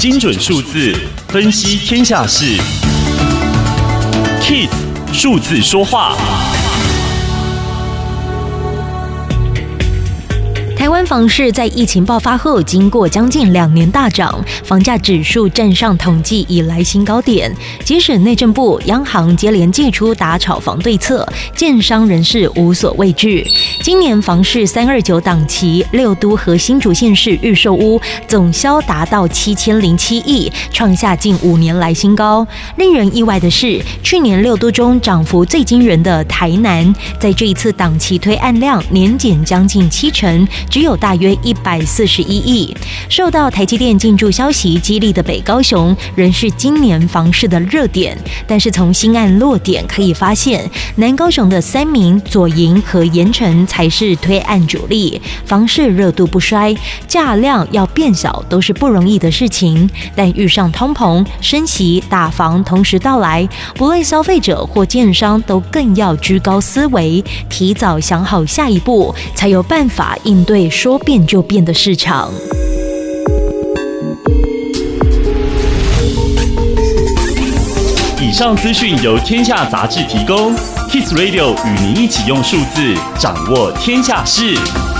精准数字分析天下事，KIS 数字说话。台湾房市在疫情爆发后，经过将近两年大涨，房价指数站上统计以来新高点。即使内政部、央行接连祭出打炒房对策，建商人士无所畏惧。今年房市三二九档期，六都和新竹县市预售屋总销达到七千零七亿，创下近五年来新高。令人意外的是，去年六都中涨幅最惊人的台南，在这一次档期推案量年减将近七成。只有大约一百四十一亿。受到台积电进驻消息激励的北高雄，仍是今年房市的热点。但是从新案落点可以发现，南高雄的三民、左营和盐埕才是推案主力。房市热度不衰，价量要变小都是不容易的事情。但遇上通膨、升息、打房同时到来，不论消费者或建商都更要居高思维，提早想好下一步，才有办法应对。说变就变的市场。以上资讯由天下杂志提供，Kiss Radio 与您一起用数字掌握天下事。